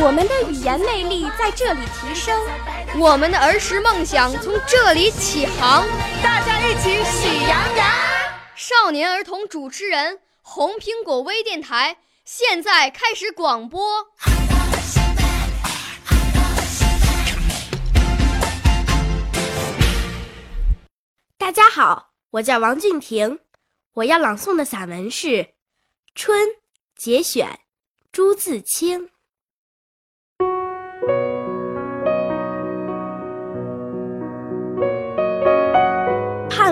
我们的语言魅力在这里提升，我们的儿时梦想从这里起航。大家一起喜羊羊。少年儿童主持人，红苹果微电台。现在开始广播。大家好，我叫王俊婷，我要朗诵的散文是《春》节选，朱自清。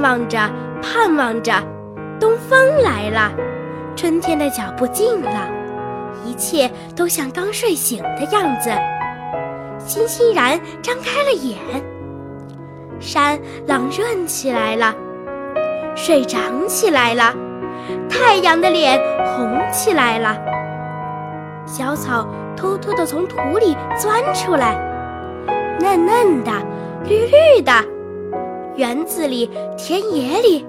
望着，盼望着，东风来了。春天的脚步近了，一切都像刚睡醒的样子，欣欣然张开了眼。山朗润起来了，水涨起来了，太阳的脸红起来了。小草偷偷地从土里钻出来，嫩嫩的，绿绿的。园子里，田野里。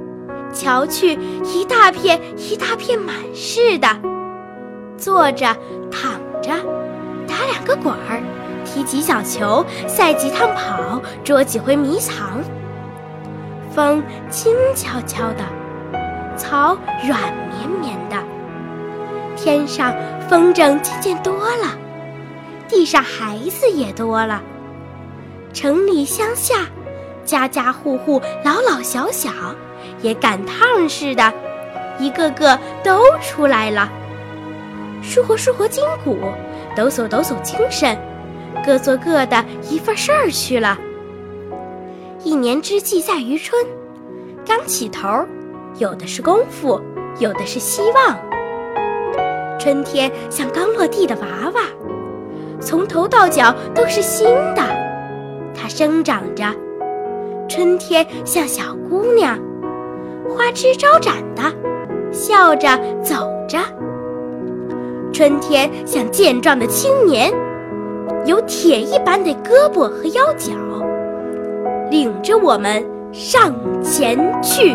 瞧去，一大片一大片满是的，坐着、躺着，打两个滚儿，踢几小球，赛几趟跑，捉几回迷藏。风轻悄悄的，草软绵绵的，天上风筝渐渐多了，地上孩子也多了，城里乡下，家家户户，老老小小。也赶趟似的，一个个都出来了，舒活舒活筋骨，抖擞抖擞精神，各做各的一份事儿去了。一年之计在于春，刚起头，有的是功夫，有的是希望。春天像刚落地的娃娃，从头到脚都是新的，它生长着。春天像小姑娘。花枝招展的，笑着走着。春天像健壮的青年，有铁一般的胳膊和腰脚，领着我们上前去。